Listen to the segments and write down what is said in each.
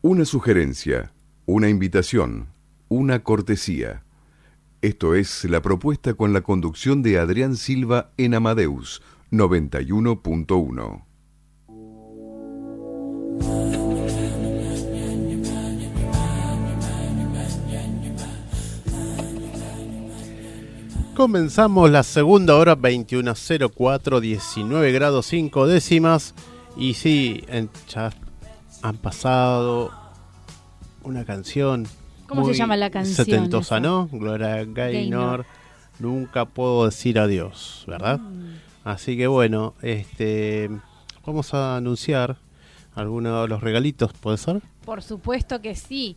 Una sugerencia, una invitación, una cortesía. Esto es la propuesta con la conducción de Adrián Silva en Amadeus 91.1. Comenzamos la segunda hora 21.04, 19 grados 5 décimas. Y sí, ya han pasado una canción. ¿Cómo se llama la canción? Setentosa, ¿no? Gloria Gaynor. Nunca puedo decir adiós, ¿verdad? Mm. Así que bueno, este vamos a anunciar algunos de los regalitos, ¿puede ser? Por supuesto que sí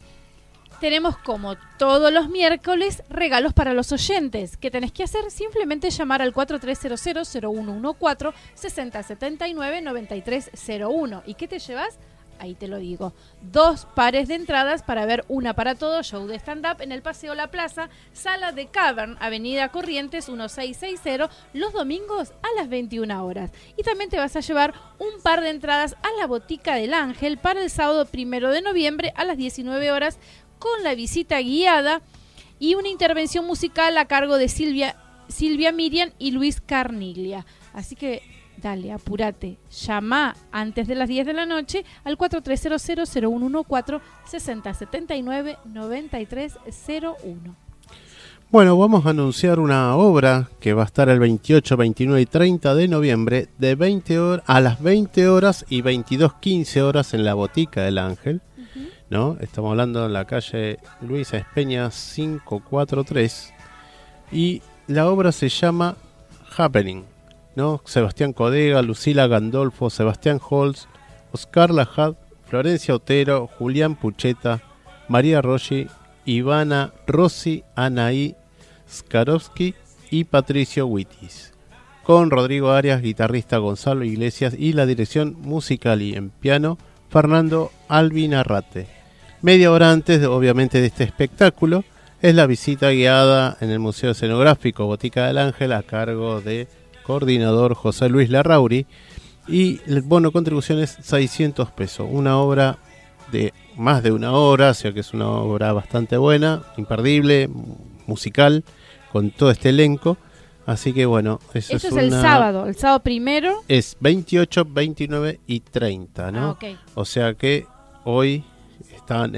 tenemos como todos los miércoles regalos para los oyentes. ¿Qué tenés que hacer? Simplemente llamar al 4300-0114 6079-9301. ¿Y qué te llevas? Ahí te lo digo. Dos pares de entradas para ver una para todo, show de stand-up en el Paseo La Plaza, sala de Cavern, Avenida Corrientes 1660, los domingos a las 21 horas. Y también te vas a llevar un par de entradas a la Botica del Ángel para el sábado primero de noviembre a las 19 horas con la visita guiada y una intervención musical a cargo de Silvia, Silvia Miriam y Luis Carniglia. Así que dale, apúrate, llama antes de las 10 de la noche al 4300-0114-6079-9301. Bueno, vamos a anunciar una obra que va a estar el 28, 29 y 30 de noviembre de 20 horas a las 20 horas y 22.15 horas en la Botica del Ángel. ¿no? Estamos hablando en la calle Luisa Espeña 543 y la obra se llama Happening, ¿no? Sebastián Codega, Lucila Gandolfo, Sebastián Holz, Oscar Lajad, Florencia Otero, Julián Pucheta, María Rossi, Ivana Rossi, Anaí Skarovsky y Patricio Wittis. Con Rodrigo Arias, guitarrista Gonzalo Iglesias y la dirección musical y en piano Fernando Albinarrate. Media hora antes, obviamente, de este espectáculo, es la visita guiada en el Museo Escenográfico Botica del Ángel a cargo de coordinador José Luis Larrauri y el bono contribución es 600 pesos. Una obra de más de una hora, o sea que es una obra bastante buena, imperdible, musical, con todo este elenco. Así que bueno, eso, es, el sábado, el sábado primero. Es 28, 29 y 30, ¿no? Ah, o sea que hoy están,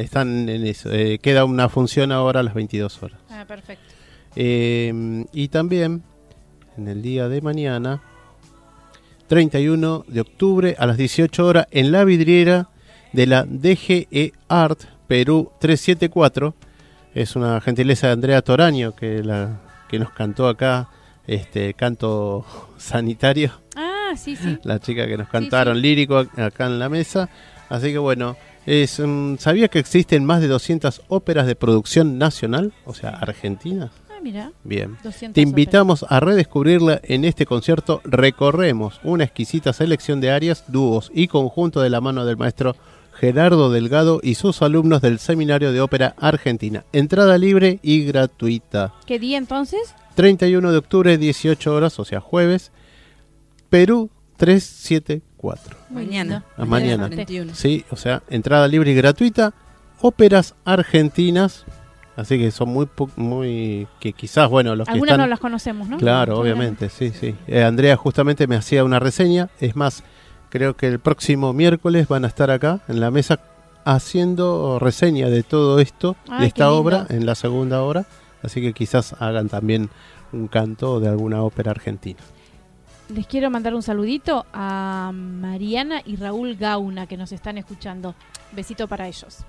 en eso. Eh, queda una función ahora a las 22 horas. Ah, perfecto. Eh, y también en el día de mañana, 31 de octubre a las 18 horas, en la vidriera de la DGE Art Perú 374. Es una gentileza de Andrea Toraño que, la, que nos cantó acá este canto sanitario. Ah, sí, sí. La chica que nos cantaron lírico acá en la mesa. Así que bueno, es, ¿Sabía que existen más de 200 óperas de producción nacional? O sea, argentina. Ah, mira. Bien. Te invitamos a redescubrirla en este concierto. Recorremos una exquisita selección de arias, dúos y conjunto de la mano del maestro Gerardo Delgado y sus alumnos del Seminario de Ópera Argentina. Entrada libre y gratuita. ¿Qué día entonces? 31 de octubre, 18 horas, o sea, jueves. Perú 374. Mañana. mañana. Sí, o sea, entrada libre y gratuita. Óperas argentinas. Así que son muy, muy que quizás, bueno, los Algunas que están... no las conocemos, ¿no? Claro, obviamente, sí, sí. Eh, Andrea justamente me hacía una reseña. Es más, creo que el próximo miércoles van a estar acá en la mesa haciendo reseña de todo esto, de esta obra, en la segunda hora. Así que quizás hagan también un canto de alguna ópera argentina les quiero mandar un saludito a Mariana y Raúl Gauna que nos están escuchando. Besito para ellos.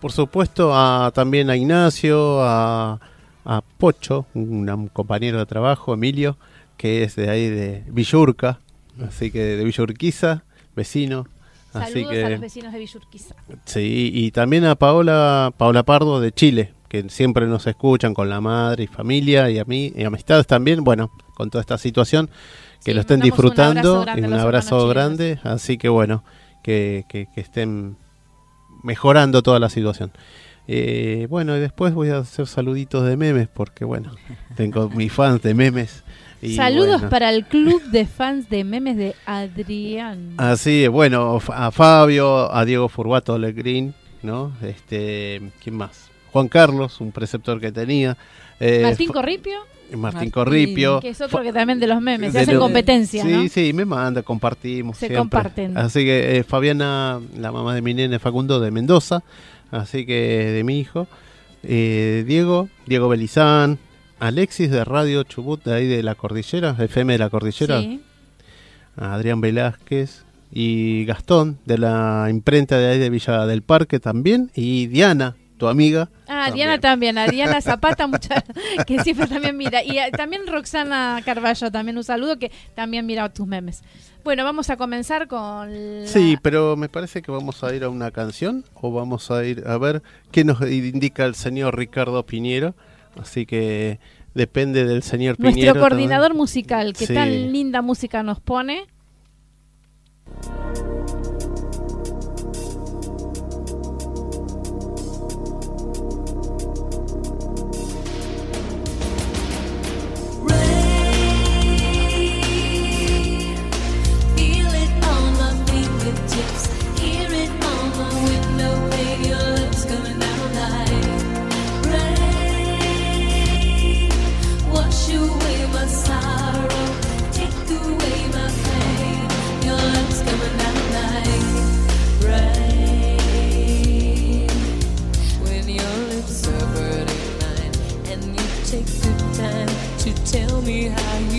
Por supuesto, a, también a Ignacio, a, Pocho, un, compañero de trabajo, Emilio, que es de ahí de Villurca, así que de Villurquiza, vecino. Saludos así que, a los vecinos de Villurquiza. Sí, y también a Paola, Paola Pardo de Chile, que siempre nos escuchan con la madre y familia y a mí y amistades también, bueno, con toda esta situación que lo estén disfrutando. Un un abrazo grande. Así que bueno, que, que, estén mejorando toda la situación. Eh, bueno, y después voy a hacer saluditos de memes, porque bueno, tengo mis fans de memes. Saludos para el club de fans de memes de Adrián. Así, bueno, a Fabio, a Diego Furbato Legrín, ¿no? Este, ¿quién más? Juan Carlos, un preceptor que tenía. eh, Martín Corripio, Martín Martín, Corripio. que es otro que también de los memes, se hacen lo- competencia, Sí, ¿no? sí, me manda, compartimos. Se siempre. comparten. Así que eh, Fabiana, la mamá de mi nene Facundo de Mendoza, así que de mi hijo. Eh, Diego, Diego Belizán, Alexis de Radio Chubut, de ahí de la cordillera, FM de la cordillera, Sí. Adrián Velázquez y Gastón de la imprenta de ahí de Villa del Parque también, y Diana, tu amiga. Ah, Diana también, a Diana Zapata, mucha, que siempre también mira. Y eh, también Roxana Carballo, también un saludo que también mira tus memes. Bueno, vamos a comenzar con... la- Sí, pero me parece que vamos a ir a una canción o vamos a ir a ver qué nos indica el señor Ricardo Piñero. Así que depende del señor Nuestro Piñero. coordinador también. musical, que Sí. tan linda música nos pone. To tell me how you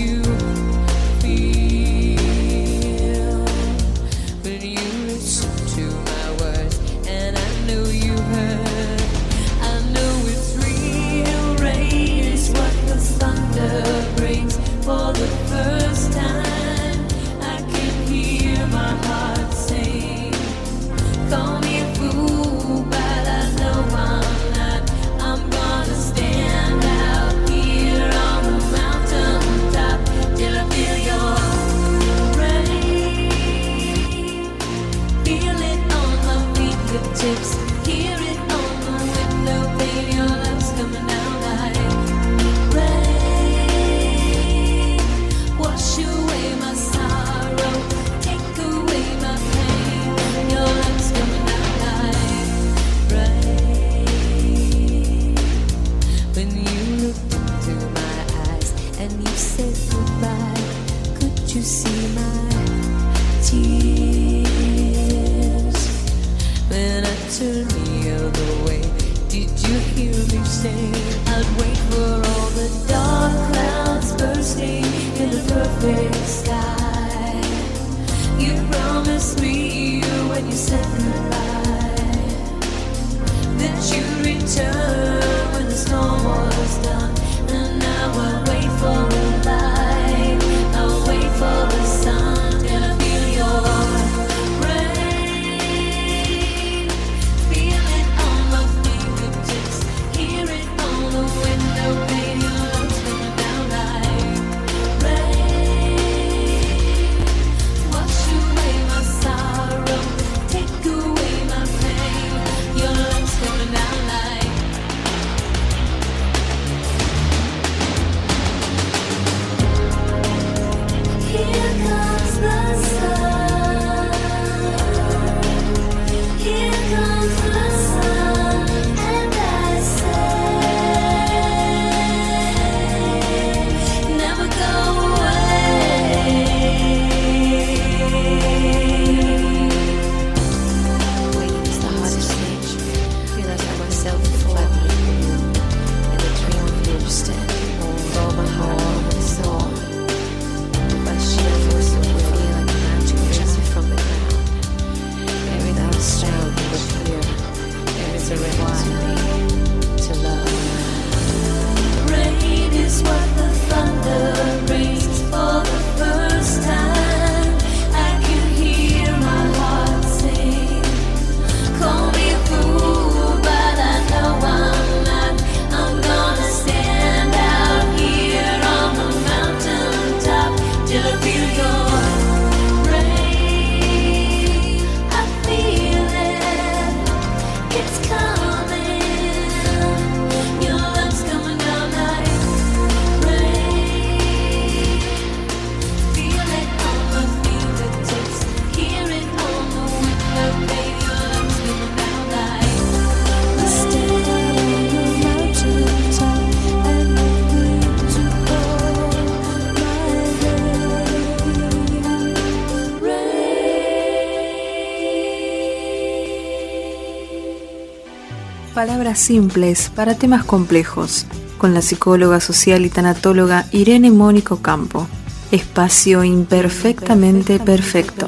Palabras simples para temas complejos, con la psicóloga social y tanatóloga Irene Mónico Campo. Espacio imperfectamente perfecto.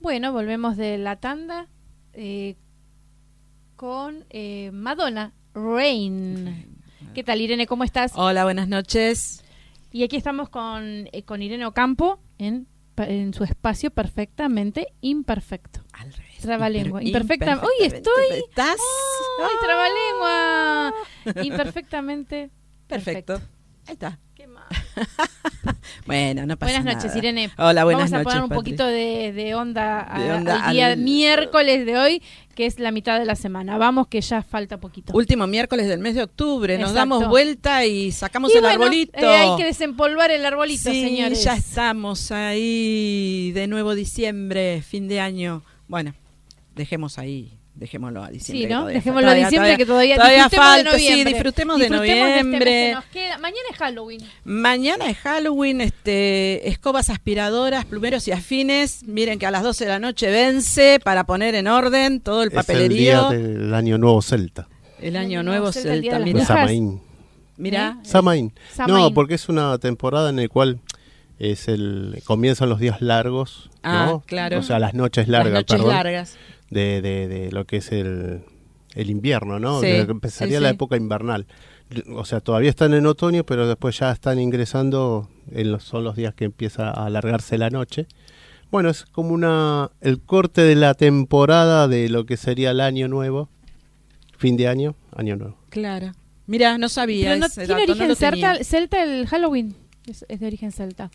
Bueno, volvemos de la tanda eh, con eh, Madonna Rain. ¿Qué tal, Irene? ¿Cómo estás? Hola, buenas noches. Y aquí estamos con, eh, con Irene Ocampo en, en su espacio perfectamente imperfecto. Al revés. Trabalengua. Imper- Imperfecta. Imperfectamente. estoy. ¿Estás? ¡Ay, trabalengua! Imperfectamente. Perfecto. Ahí está. ¿Qué más? Bueno, no pasa Buenas noches. Irene. Hola, buenas Vamos a noches. poner un Patri. poquito de, de onda, a- De onda al día al- miércoles de hoy, que es la mitad de la semana. Vamos, que ya falta poquito. Último miércoles del mes de octubre. Nos damos vuelta y sacamos Y el bueno, arbolito. eh, hay que desempolvar el arbolito, sí, señores. ya estamos ahí. De nuevo diciembre, fin de año. Bueno, dejemos ahí. Dejémoslo a diciembre. Sí, ¿no? todavía Dejémoslo a diciembre que todavía, todavía falta, de sí, disfrutemos de este noviembre. nos queda. Mañana es Halloween. Mañana es Halloween, este, escobas aspiradoras, plumeros y afines. Miren que a las 12 de la noche vence para poner en orden todo el Es el papelerío. día del año nuevo celta. El Año año Nuevo nuevo Celta, de celta, las mira. Brujas. Samaín. Mira, Samaín. Samaín. No, porque es una temporada en la cual es el comienzan los días largos, Ah, ¿no? claro. O sea, las noches las largas, noches perdón, largas. De, de, de lo que es el, el invierno, ¿no? Sí, De lo que empezaría sí, la sí. época invernal. O sea, todavía están en otoño, pero después ya están ingresando, en los, son los días que empieza a alargarse la noche. Bueno, es como una el corte de la temporada de lo que sería el año nuevo, fin de año, año nuevo. Claro. Mira, no sabía Pero no ese tiene dato, no origen celta, celta el Halloween. Es, es de origen celta.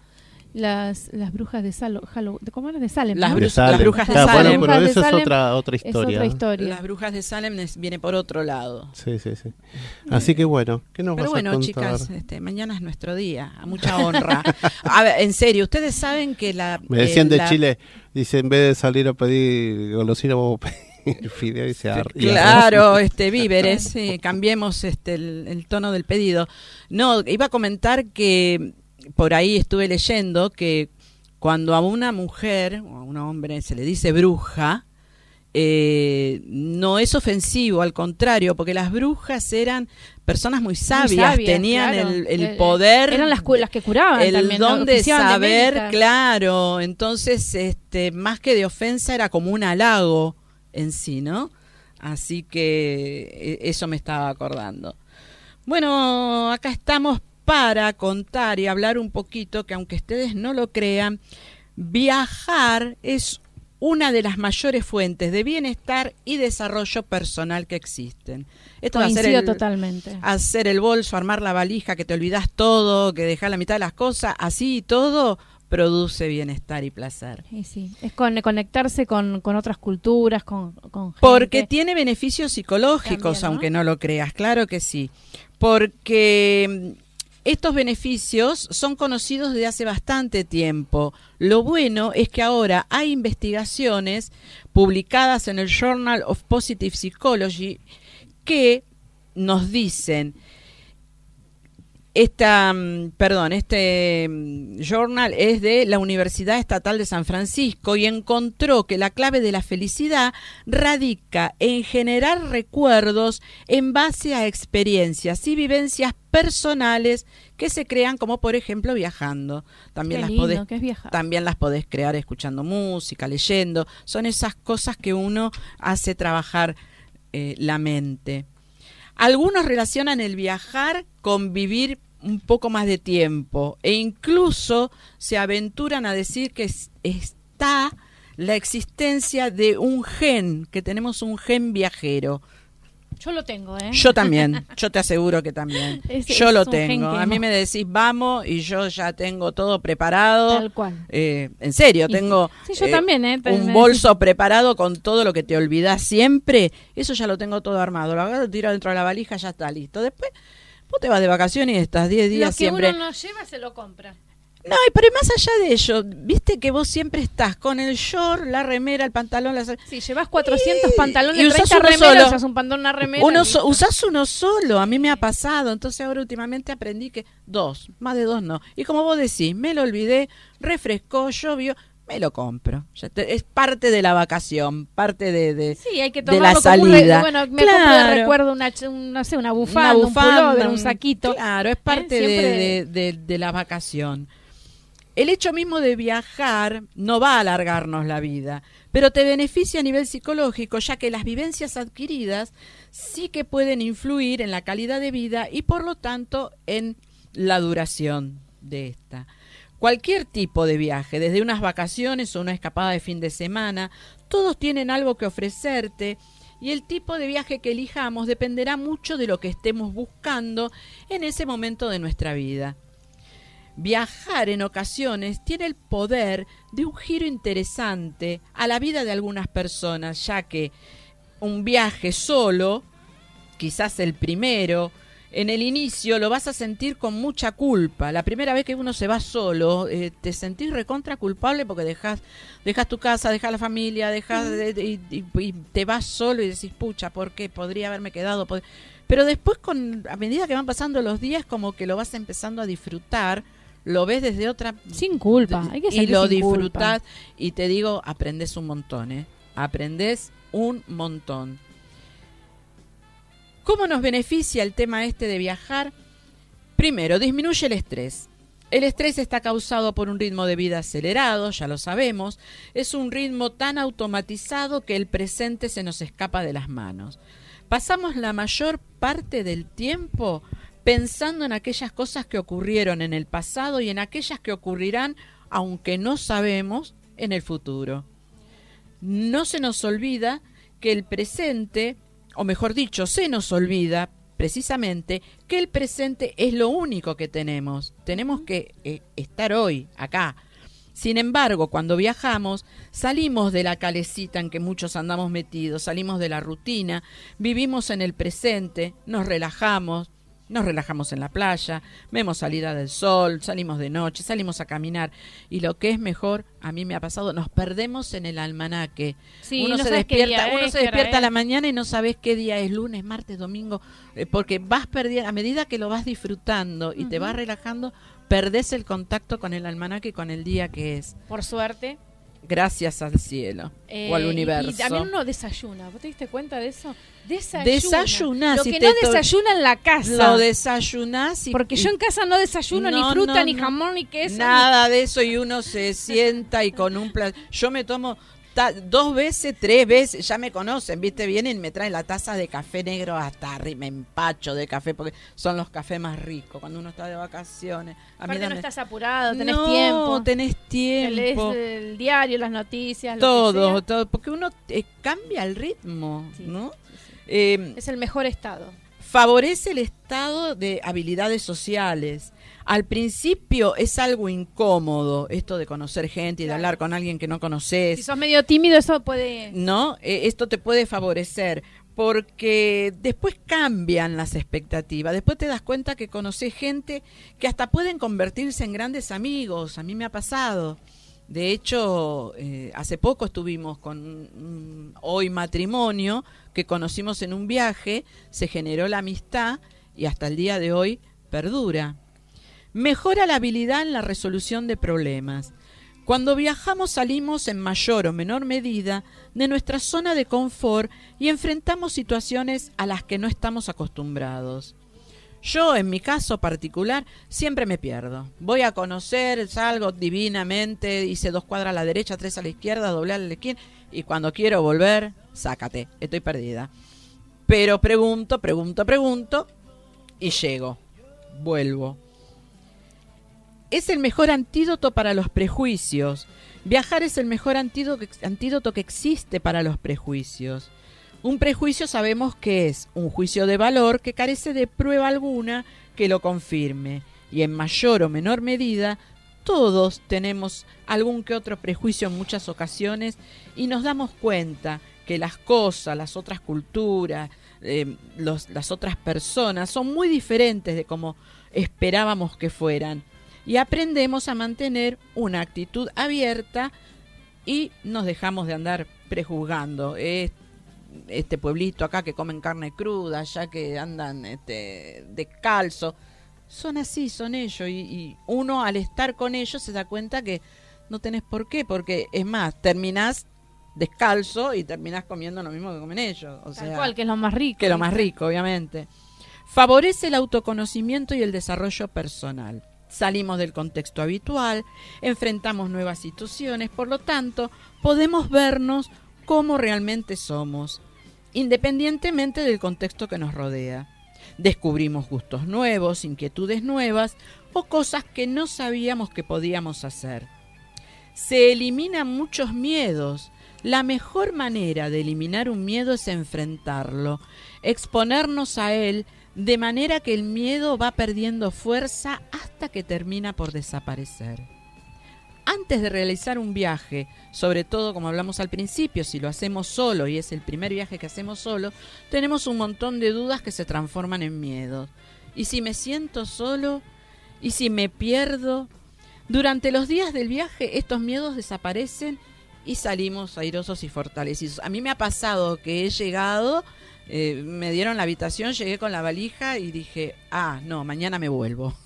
Las, las brujas de Salo, Hallow- ¿de ¿cómo era? De Salem. Las De Salem. las brujas de Claro, Salem. Bueno, pero eso es otra otra Es historia. otra ¿no? historia. Las brujas de Salem es- viene por otro lado. Sí, sí, sí. Así que bueno, ¿qué nos Pero vas a bueno, contar? chicas, este, mañana es nuestro día, a mucha honra. A ver, en serio, ustedes saben que la... Me decían eh, de la- Chile, dice, en vez de salir a pedir golosina, vamos a pedir fideo y se Claro, este víveres, sí, cambiemos este el, el tono del pedido. No, iba a comentar que por ahí estuve leyendo que cuando a una mujer o a un hombre se le dice bruja, eh, no es ofensivo, al contrario, porque las brujas eran personas muy sabias, sabias, tenían claro. el, el Eh, poder. Eran las, que curaban el también. don de saber, claro. Entonces, este, más que de ofensa, era como un halago en sí, ¿no? Así que eh, eso me estaba acordando. Bueno, acá estamos para contar y hablar un poquito que aunque ustedes no lo crean, viajar es una de las mayores fuentes de bienestar y desarrollo personal que existen. Esto Coincido el- totalmente. hacer el bolso, armar la valija, que te olvidas todo, que dejas la mitad de las cosas, así y todo produce bienestar y placer. Y sí, es con, conectarse con, con otras culturas, con, con gente. Porque tiene beneficios psicológicos, También, ¿no? aunque no lo creas, claro que sí. Porque estos beneficios son conocidos desde hace bastante tiempo. Lo bueno es que ahora hay investigaciones publicadas en el Journal of Positive Psychology que nos dicen esta, mm, perdón, este mm, journal es de la Universidad Estatal de San Francisco y encontró que la clave de la felicidad radica en generar recuerdos en base a experiencias y vivencias personales que se crean como por ejemplo viajando. También Qué las lindo podés que es viajar. también las podés crear escuchando música, leyendo. Son esas cosas que uno hace trabajar eh, la mente. Algunos relacionan el viajar con vivir un poco más de tiempo e incluso se aventuran a decir que es- está la existencia de un gen, que tenemos un gen viajero. Yo lo tengo, ¿eh? Yo también, yo te aseguro que también. Es- yo es lo tengo. A mí me decís vamos y yo ya tengo todo preparado. Tal cual. Eh, en serio, Y- tengo sí, yo también, ¿eh? También un bolso preparado con todo lo que te olvidás siempre. Eso ya lo tengo todo armado. Lo agarro, lo tiro dentro de la valija, ya está listo. Después, vos te vas de vacaciones y estás 10 días Lo que siempre. uno no lleva se lo compra. No, y pero más allá de ello, viste que vos siempre estás con el short, la remera, el pantalón, la... Si llevas 400 Y- pantalones, y usás 30 uno solo. usas un pantalón, una remera. Uno so- usás uno solo, a mí me ha pasado, entonces ahora últimamente aprendí que dos, más de dos no. Y como vos decís, me lo olvidé, refrescó, llovió, me lo compro. Ya te- es parte de la vacación, parte de, de, Sí, hay que de la como un salida. bueno, me compro Claro. de recuerdo una, un- no sé, una bufanda, Una un pullover, un un- saquito. Claro, es parte de- Siempre- de, de- de la vacación. El hecho mismo de viajar no va a alargarnos la vida, pero te beneficia a nivel psicológico, ya que las vivencias adquiridas sí que pueden influir en la calidad de vida y por lo tanto en la duración de esta. Cualquier tipo de viaje, desde unas vacaciones o una escapada de fin de semana, todos tienen algo que ofrecerte y el tipo de viaje que elijamos dependerá mucho de lo que estemos buscando en ese momento de nuestra vida. Viajar en ocasiones tiene el poder de un giro interesante a la vida de algunas personas, ya que un viaje solo, quizás el primero, en el inicio lo vas a sentir con mucha culpa. La primera vez que uno se va solo, eh, te sentís recontra culpable porque dejas, dejas tu casa, dejas la familia, dejas de- de- y, y- y te vas solo y decís, pucha, ¿por qué? Podría haberme quedado. pod-". Pero después, con, a medida que van pasando los días, como que lo vas empezando a disfrutar, lo ves desde otra Sin culpa. Hay que y lo culpa. disfrutás y te digo, aprendes un montón, ¿eh? Aprendes un montón. ¿Cómo nos beneficia el tema este de viajar? Primero, disminuye el estrés. El estrés está causado por un ritmo de vida acelerado, ya lo sabemos. Es un ritmo tan automatizado que el presente se nos escapa de las manos. Pasamos la mayor parte del tiempo pensando en aquellas cosas que ocurrieron en el pasado y en aquellas que ocurrirán, aunque no sabemos, en el futuro. No se nos olvida que el presente, o mejor dicho, se nos olvida precisamente que el presente es lo único que tenemos. Tenemos que eh, estar hoy, acá. Sin embargo, cuando viajamos, salimos de la calecita en que muchos andamos metidos, salimos de la rutina, vivimos en el presente, nos relajamos, nos relajamos en la playa, vemos salida del sol, salimos de noche, salimos a caminar y lo que es mejor, a mí me ha pasado, nos perdemos en el almanaque. Sí, uno no se despierta, uno es, se despierta a la mañana y no sabes qué día es, lunes, martes, domingo, eh, porque vas perdiendo, a medida que lo vas disfrutando y te vas relajando, perdés el contacto con el almanaque y con el día que es. Por suerte. Gracias al cielo Eh, o al y- universo. Y, también uno desayuna. ¿Vos te diste cuenta de eso? Desayuna. Desayunás, Lo si que no desayuna en la casa. Lo desayunás y Porque y yo en casa no desayuno No, ni fruta, no, ni jamón, ni queso. Nada de eso y uno se sienta y con un pla- Yo me tomo dos veces, tres veces, ya me conocen, ¿viste? Vienen y me traen la taza de café negro hasta arriba, me empacho de café porque son los cafés más ricos cuando uno está de vacaciones. A Aparte no dame- estás apurado, tenés No, tiempo. tenés Te lees tiempo. el diario, las noticias, lo que Todo, sea. todo, porque uno eh, cambia el ritmo, Sí, ¿no? Eh, Es el mejor estado. favorece el estado de habilidades sociales. Al principio es algo incómodo esto de conocer gente y de hablar con alguien que no conoces. Si sos medio tímido, eso puede... ¿no? Eh, esto te puede favorecer porque después cambian las expectativas, después te das cuenta que conoces gente que hasta pueden convertirse en grandes amigos, a mí me ha pasado. De hecho, eh, hace poco estuvimos con un hoy matrimonio que conocimos en un viaje, se generó la amistad y hasta el día de hoy perdura. Mejora la habilidad en la resolución de problemas. Cuando viajamos salimos en mayor o menor medida de nuestra zona de confort y enfrentamos situaciones a las que no estamos acostumbrados. Yo, en mi caso particular, siempre me pierdo. Voy a conocer, salgo divinamente, hice dos cuadras a la derecha, tres a la izquierda, doblé a la izquierda, y cuando quiero volver, sácate, estoy perdida. Pero pregunto, pregunto, pregunto, y llego, vuelvo. Es el mejor antídoto para los prejuicios. Viajar es el mejor antídoto, que existe para los prejuicios. Un prejuicio sabemos que es un juicio de valor que carece de prueba alguna que lo confirme. Y en mayor o menor medida, todos tenemos algún que otro prejuicio en muchas ocasiones y nos damos cuenta que las cosas, las otras culturas, eh, las otras personas son muy diferentes de como esperábamos que fueran. Y aprendemos a mantener una actitud abierta y nos dejamos de andar prejuzgando. Es este pueblito acá que comen carne cruda, allá que andan este, descalzo. Son así, son ellos. Y, y uno al estar con ellos se da cuenta que no tenés por qué, porque es más, terminás descalzo y terminás comiendo lo mismo que comen ellos. O Tal sea, cual, que es lo más rico. que lo más rico, obviamente. Favorece el autoconocimiento y el desarrollo personal. Salimos del contexto habitual, enfrentamos nuevas situaciones, por lo tanto, podemos vernos como realmente somos, independientemente del contexto que nos rodea. Descubrimos gustos nuevos, inquietudes nuevas o cosas que no sabíamos que podíamos hacer. Se eliminan muchos miedos. La mejor manera de eliminar un miedo es enfrentarlo, exponernos a él de manera que el miedo va perdiendo fuerza hasta que termina por desaparecer. Antes de realizar un viaje, sobre todo como hablamos al principio, si lo hacemos solo y es el primer viaje que hacemos solo, tenemos un montón de dudas que se transforman en miedos. ¿Y si me siento solo? ¿Y si me pierdo? Durante los días del viaje estos miedos desaparecen y salimos airosos y fortalecidos. A mí me ha pasado que he llegado, eh, me dieron la habitación, llegué con la valija y dije, ah, no, mañana me vuelvo.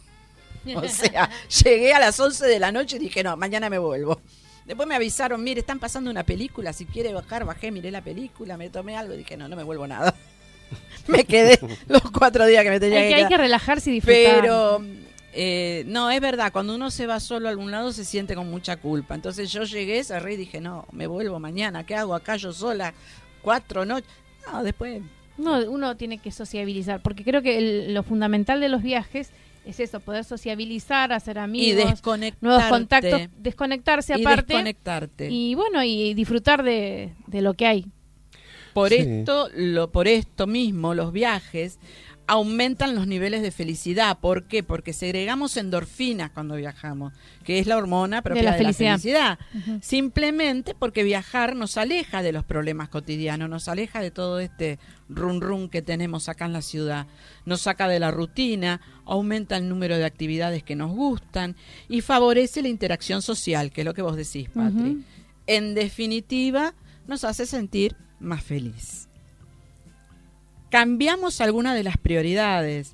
O sea, llegué a las 11 de la noche y dije, no, mañana me vuelvo. Después me avisaron, mire, están pasando una película, si quiere bajar, bajé, miré la película, me tomé algo y dije, no, no me vuelvo nada. me quedé los cuatro días que me tenía Hay que que, hay quedar. que relajarse y disfrutar. Pero eh, no, es verdad, cuando uno se va solo a algún lado se siente con mucha culpa. Entonces yo llegué, cerré y dije, no, me vuelvo mañana, ¿qué hago acá yo sola? Cuatro noches. No, después... No, uno tiene que sociabilizar, porque creo que el- lo fundamental de los viajes es eso, poder sociabilizar, hacer Y amigos, desconectarte. nuevos contactos, desconectarse y aparte desconectarte. y bueno, y disfrutar de, de lo que hay. Por Sí. esto, lo, por esto mismo, los viajes aumentan los niveles de felicidad. ¿Por qué? Porque segregamos endorfinas cuando viajamos, que es la hormona propia de la la felicidad. felicidad. Ujú. Simplemente porque viajar nos aleja de los problemas cotidianos, nos aleja de todo este run run que tenemos acá en la ciudad, nos saca de la rutina, aumenta el número de actividades que nos gustan y favorece la interacción social, que es lo que vos decís, Patri. En definitiva, nos hace sentir más feliz. Cambiamos alguna de las prioridades.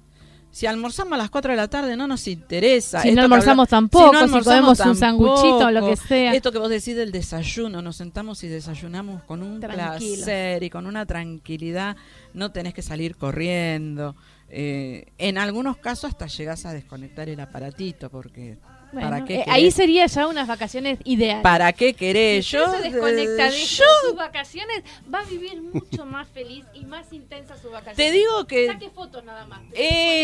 Si almorzamos a las 4 de la tarde no nos interesa. Si Esto no almorzamos habla- tampoco, si almorzamos comemos un sanguchito o lo que sea. Esto que vos decís del desayuno, nos sentamos y desayunamos con un placer y con una tranquilidad. No tenés que salir corriendo. Eh, en algunos casos hasta llegás a desconectar el aparatito porque Bueno, ¿para qué eh, ahí sería ya unas vacaciones ideales. ¿Para qué querés? Si Yo, se desconecta de yo sus vacaciones, va a vivir mucho más feliz y más intensa su vacaciones. te digo que Saque fotos nada más. La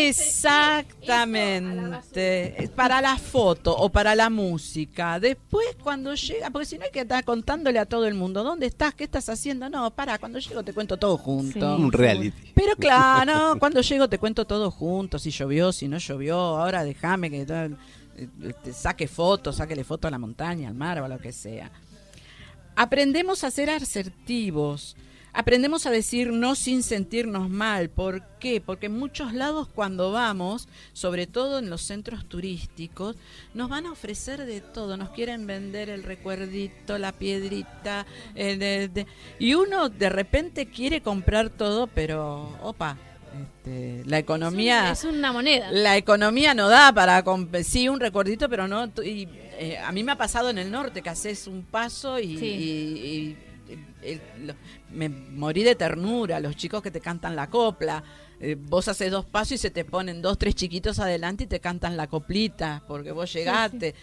Exactamente. Para la foto o para la música. Después cuando llega, porque si no hay que estar contándole a todo el mundo, ¿dónde estás? ¿Qué estás haciendo? No, para, cuando llego te cuento todo junto. Sí. Un reality. Pero claro, cuando llego te cuento todo junto, si llovió, si no llovió, ahora déjame que saque fotos, sáquele foto a la montaña, al mar o a lo que sea. Aprendemos a ser asertivos, aprendemos a decir no sin sentirnos mal. ¿Por qué? Porque en muchos lados cuando vamos, sobre todo en los centros turísticos, nos van a ofrecer de todo, nos quieren vender el recuerdito, la piedrita, eh, de- y uno de repente quiere comprar todo, pero, opa, este, la economía... Es, un- es una moneda. La economía no da para sí un recuerdito, pero no. Y, eh, a mí me ha pasado en el norte que haces un paso y, Sí. y- y- el- lo- me morí de ternura. Los chicos que te cantan la copla. eh, vos haces dos pasos y se te ponen dos, tres chiquitos adelante y te cantan la coplita porque vos llegaste.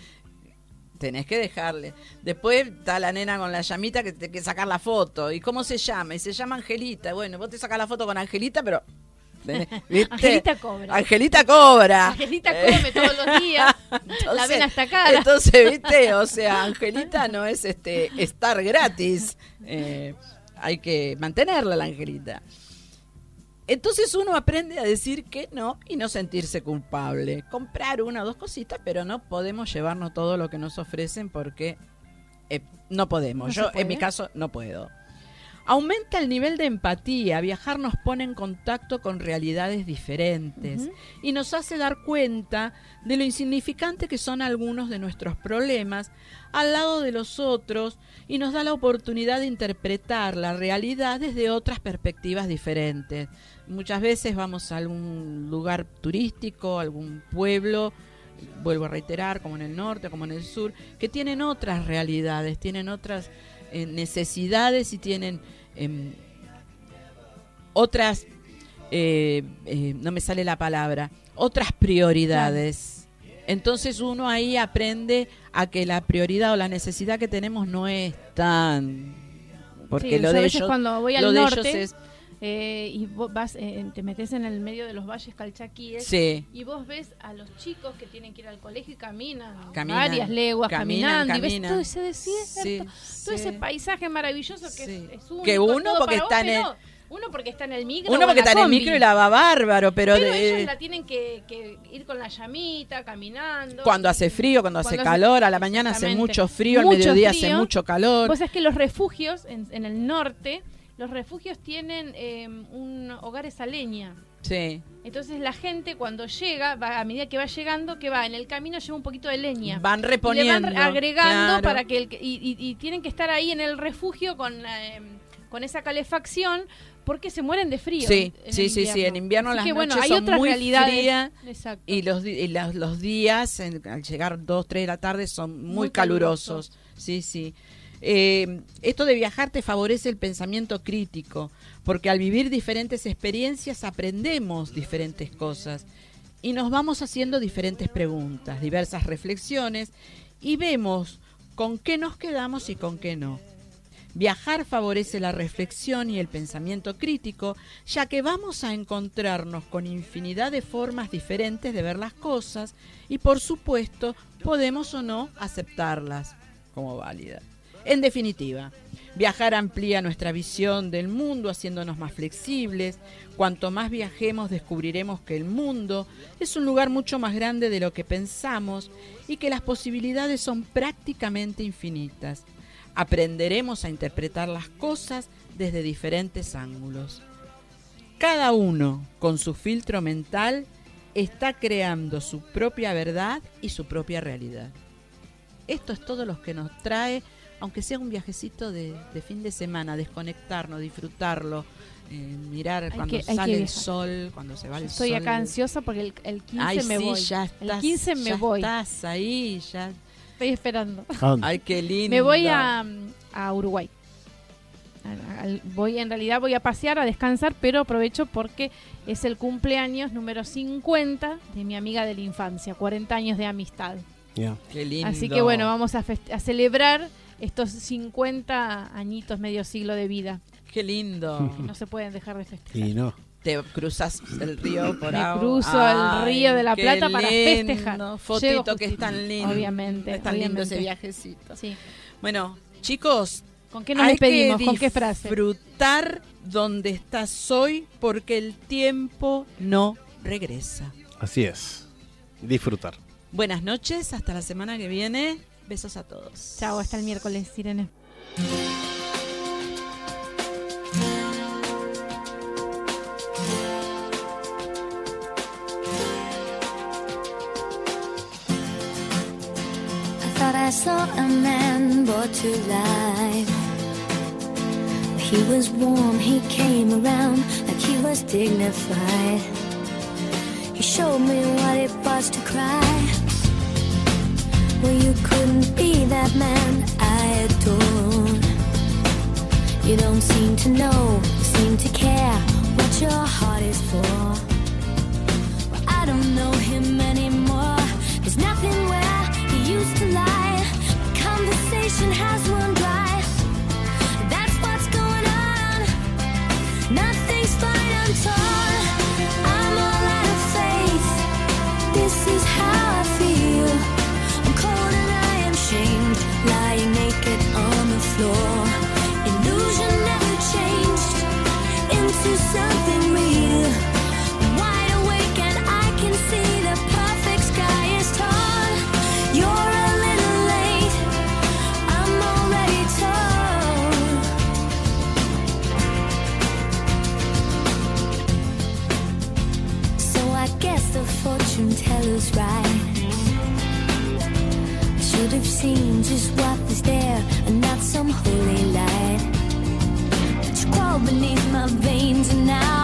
Tenés que dejarle. Después está la nena con la llamita que te que sacar la foto. ¿Y cómo se llama? Y se llama Angelita. Bueno, vos te sacas la foto con Angelita, pero. Angelita cobra. Angelita cobra. Angelita come todos los días. la ven hasta cara. Entonces, viste, o sea, Angelita no es este estar gratis. Eh, hay que mantenerla la Angelita. Entonces uno aprende a decir que no y no sentirse culpable. Comprar una o dos cositas, pero no podemos llevarnos todo lo que nos ofrecen porque eh, no podemos. ¿No se Yo, en mi caso, no puedo. Aumenta el nivel de empatía. Viajar nos pone en contacto con realidades diferentes y nos hace dar cuenta de lo insignificante que son algunos de nuestros problemas al lado de los otros y nos da la oportunidad de interpretar la realidad desde otras perspectivas diferentes. Muchas veces vamos a algún lugar turístico, algún pueblo, vuelvo a reiterar, como en el norte, como en el sur, que tienen otras realidades, tienen otras eh, necesidades y tienen em, otras, eh, eh, no me sale la palabra, otras prioridades. Entonces uno ahí aprende a que la prioridad o la necesidad que tenemos no es tan... Porque Sí, lo de ellos, cuando voy al lo de ellos norte, es... eh, y vos vas, eh, te metes en el medio de los valles calchaquíes Sí. y vos ves a los chicos que tienen que ir al colegio y caminan, Caminan, varias leguas caminan, caminando y ves caminan. todo ese desierto, Sí, todo sí. ese paisaje maravilloso que es, es único, Que uno porque está en el- uno porque está en el micro Uno porque está en el micro y la va bárbaro, pero, pero de- ellos la tienen que, que ir con la llamita, caminando. cuando hace frío, cuando, hace Cuando hace- calor, a la mañana hace mucho frío, al Mucho mediodía hace mucho calor. Pues es que los refugios en, en el norte, los refugios tienen eh, un hogares a leña. Sí. Entonces la gente cuando llega, va, a medida que va llegando, que va en el camino lleva un poquito de leña. Van Y le reponiendo. van re- agregando claro. para que el, y, y- y tienen que estar ahí en el refugio con eh, con esa calefacción porque se mueren de frío. Sí, en sí, sí, sí. En invierno Así las que, bueno, noches hay son otras muy frías Exacto. y los, y las- los días, en- al llegar 2, 3 de la tarde, son muy, Muy calurosos. Sí, sí. Eh, esto de viajar te favorece el pensamiento crítico, porque al vivir diferentes experiencias aprendemos diferentes cosas y nos vamos haciendo diferentes preguntas, diversas reflexiones y vemos con qué nos quedamos y con qué no. Viajar favorece la reflexión y el pensamiento crítico, ya que vamos a encontrarnos con infinidad de formas diferentes de ver las cosas y por supuesto podemos o no aceptarlas como válidas. En definitiva, viajar amplía nuestra visión del mundo haciéndonos más flexibles. Cuanto más viajemos descubriremos que el mundo es un lugar mucho más grande de lo que pensamos y que las posibilidades son prácticamente infinitas aprenderemos a interpretar las cosas desde diferentes ángulos. Cada uno, con su filtro mental, está creando su propia verdad y su propia realidad. Esto es todo lo que nos trae, aunque sea un viajecito de, de fin de semana, desconectarnos, disfrutarlo, eh, mirar cuando que- hay sale el sol, cuando se va el Estoy sol. acá ansiosa porque el, el 15 Ay, me sí, voy. ya el estás, 15 me ya voy. estás ahí, ya. Estoy esperando. Ay, qué lindo. Me voy a, a Uruguay. Voy en realidad voy a pasear, a descansar, pero aprovecho porque es el cumpleaños número 50 de mi amiga de la infancia, 40 años de amistad. Ya. Qué lindo. Así que bueno, vamos a, a celebrar estos 50 añitos, medio siglo de vida. Qué lindo. No se pueden dejar de festejar. Y no. Te cruzas el río por Me agua. cruzo el río de la Plata para lindo. festejar. Llego Fotito que es tan lindo. Obviamente, Es tan lindo ese viajecito. Sí. Bueno, chicos, ¿Con qué nos hay despedimos? ¿Con qué frase? disfrutar donde estás hoy porque el tiempo no regresa. Así es. Disfrutar. Buenas noches, hasta la semana que viene. Besos a todos. Chao, hasta el miércoles, Irene. I thought I saw a man brought to life. He was warm, he came around like he was dignified. He showed me what it was to cry. Well, you couldn't be that man I adored. You don't seem to know, seem to care what your heart is for. Well, I don't know him anymore. There's nothing where he used to lie. The conversation has run dry. That's what's going on. Nothing's fine, I'm torn. I'm all out of faith. This is how seen just what is there and not some holy light. But you crawl beneath my veins and I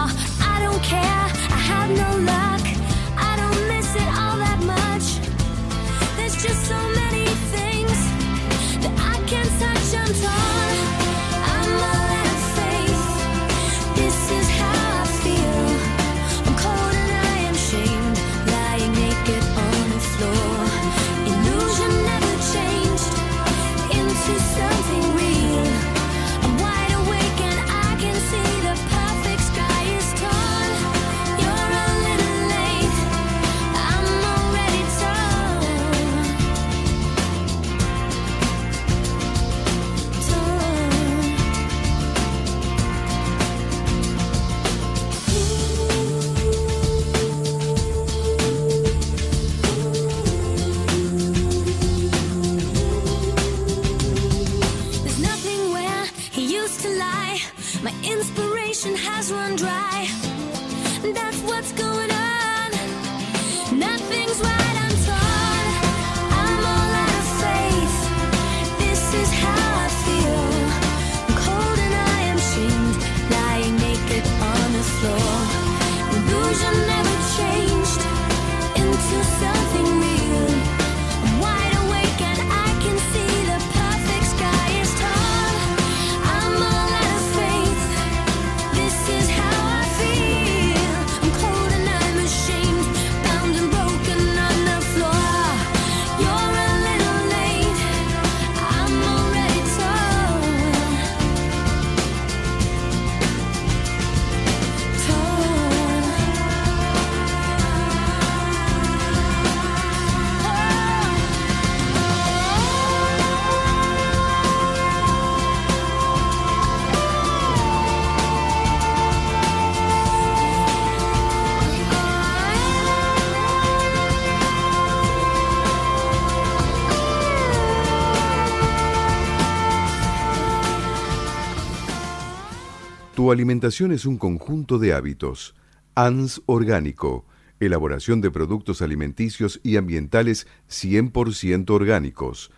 Tu alimentación es un conjunto de hábitos. ANS Orgánico. Elaboración de productos alimenticios y ambientales 100% orgánicos,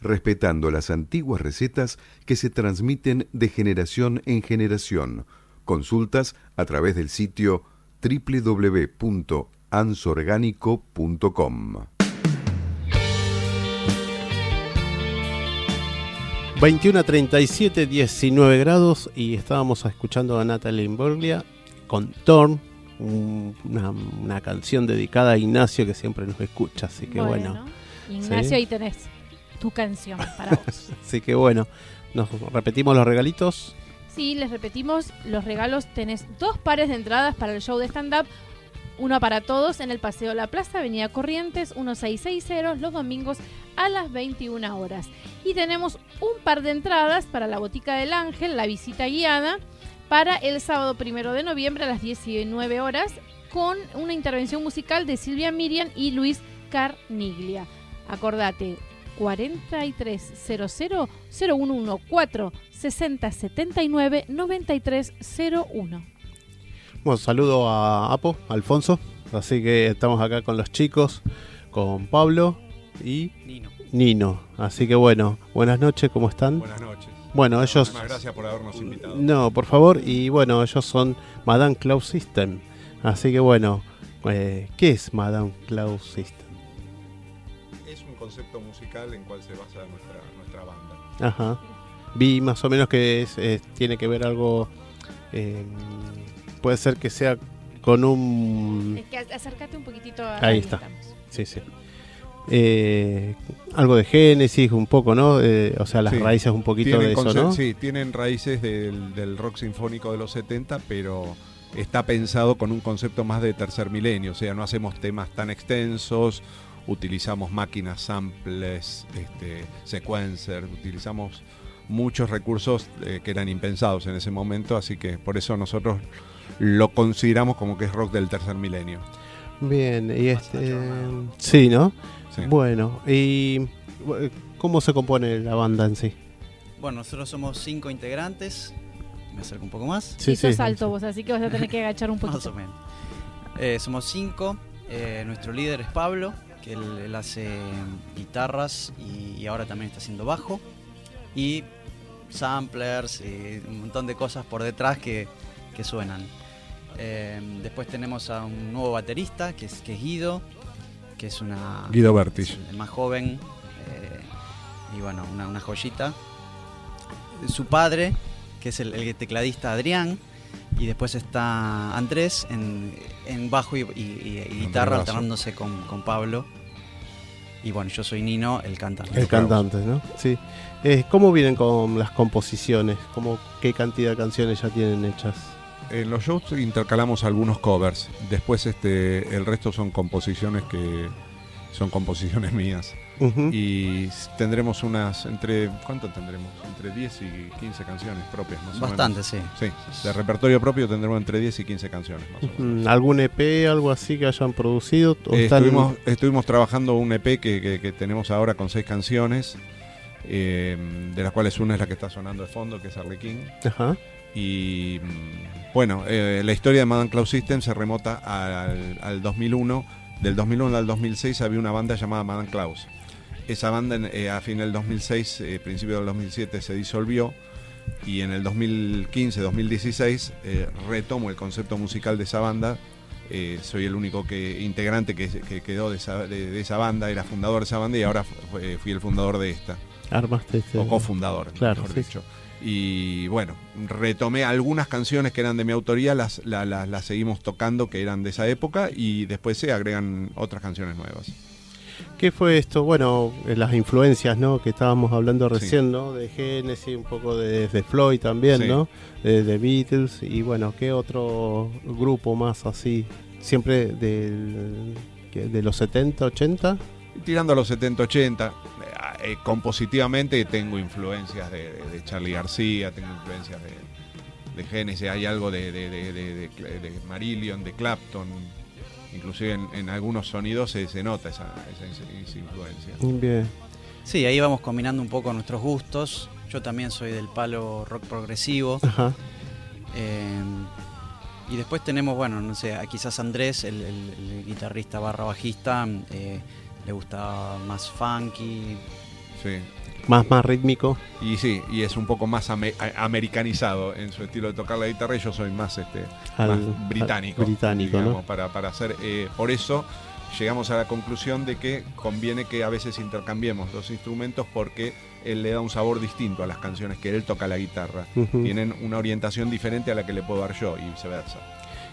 respetando las antiguas recetas que se transmiten de generación en generación. Consultas a través del sitio www.ansorgánico.com. 21 a 37, 19 grados y estábamos escuchando a Natalie Imbruglia con Torn, un- una, una canción dedicada a Ignacio que siempre nos escucha, así que bueno. Ignacio, Sí. ahí tenés tu canción para vos. Así que bueno, nos repetimos los regalitos. Sí, les repetimos los regalos. Tenés dos pares de entradas para el show de stand-up. Uno para todos en el Paseo La Plaza, Avenida Corrientes, 1660, los domingos a las 21 horas. Y tenemos un par de entradas para la Botica del Ángel, la visita guiada, para el sábado primero de noviembre a las 19 horas, con una intervención musical de Silvia Miriam y Luis Carniglia. Acordate, 4300 0114 6079 9301. Bueno, saludo a Apo, Alfonso. Así que estamos acá con los chicos, con Pablo y Nino. Nino. Así que bueno, buenas noches, ¿cómo están? Buenas noches. Bueno, ellos... Muchísimas gracias por habernos invitado. No, por favor, y bueno, ellos son Madame Cloud System. Así que bueno, eh, ¿qué es Madame Cloud System? Es un concepto musical en cual se basa nuestra, nuestra banda. Ajá. Vi más o menos que es, es- tiene que ver algo... eh, puede ser que sea con un... Es que ac- acércate un poquitito a Ahí está. estamos. Sí, sí. Eh, algo de Génesis, un poco, ¿no? Eh, o sea, las Sí. raíces un poquito Tienen de eso, ¿no? Sí, tienen raíces del, del rock sinfónico de los 70, pero está pensado con un concepto más de tercer milenio. O sea, no hacemos temas tan extensos, utilizamos máquinas, samples, este, sequencers, utilizamos muchos recursos eh, que eran impensados en ese momento, así que por eso nosotros lo consideramos como que es rock del tercer milenio. Bien, y este... Sí, ¿no? Sí. Bueno, y... eh, ¿Cómo se compone la banda en sí? Bueno, nosotros somos cinco integrantes. Me acerco un poco más. Sí, Sí, sos sí. alto vos, así que vas a tener que agachar un Más o poquito. menos. Eh, somos cinco. Eh, nuestro líder es Pablo, que él, él hace guitarras y, y ahora también está haciendo bajo. Y samplers y un montón de cosas por detrás que, que suenan. Eh, después tenemos a un nuevo baterista, que es, que es Guido, que es una... Guido Bertis. el más joven eh, y bueno, una, una joyita. Su padre, que es el, el tecladista Adrián, y después está Andrés en, en bajo y, y- y- y guitarra, alternándose con, con Pablo. Y bueno, yo soy Nino, el cantante. El cantante, ¿no? Sí. Eh, ¿Cómo vienen con las composiciones? ¿Cómo, ¿Qué cantidad de canciones ya tienen hechas? En los shows intercalamos algunos covers. Después este, el resto son composiciones que son composiciones mías. Y tendremos unas entre ¿cuánto tendremos? Entre 10 y 15 canciones propias más Bastante, o sí. menos. Sí, de repertorio propio tendremos entre 10 y 15 canciones más o menos. Mm, ¿Algún EP, algo así que hayan producido? ¿O Eh, están- estuvimos, estuvimos trabajando un EP que, que- que tenemos ahora con seis canciones. eh, de las cuales una es la que está sonando de fondo, que es Arlequín. Ajá. Y mm, bueno, eh, la historia de Madame Cloud System se remota al, al 2001. Del 2001 al 2006 había una banda llamada Madame Klaus. Esa banda eh, a fin del 2006, eh, principio del 2007 se disolvió y en el 2015-2016 eh, retomo el concepto musical de esa banda. Soy el único que, integrante que, que quedó de esa, de- de esa banda, era fundador de esa banda y ahora fu- fui, fui el fundador de esta Armaste este. o cofundador, Claro, mejor sí. dicho. Y bueno, retomé algunas canciones que eran de mi autoría, las, la- la- las seguimos tocando, que eran de esa época, y después se agregan otras canciones nuevas. ¿Qué fue esto? Bueno, eh, las influencias, ¿no? Que estábamos hablando Sí. recién, ¿no? De Genesis, un poco de, de Floyd también, Sí. ¿no? De, de Beatles y bueno, ¿qué otro grupo más así? Siempre del, de los 70, 80. Y tirando a los 70, 80, eh, compositivamente tengo influencias de, de- de Charlie García, tengo influencias de, de Genesis, hay algo de, de, de- de- de- de Marillion, de Clapton, inclusive en, en algunos sonidos se, se nota esa, esa- esa influencia. Bien. Sí, ahí vamos combinando un poco nuestros gustos. Yo también soy del palo rock progresivo. Ajá. Eh, y después tenemos, bueno, no sé, quizás Andrés, el, el- el guitarrista barra bajista, eh, le gusta más funky. Sí. Más, más rítmico. Y sí, y es un poco más ame- americanizado en su estilo de tocar la guitarra y yo soy más este Al- más británico. británico, para, para hacer. eh, por eso llegamos a la conclusión de que conviene que a veces intercambiemos los instrumentos porque él le da un sabor distinto a las canciones que él toca la guitarra. Tienen una orientación diferente a la que le puedo dar yo y viceversa.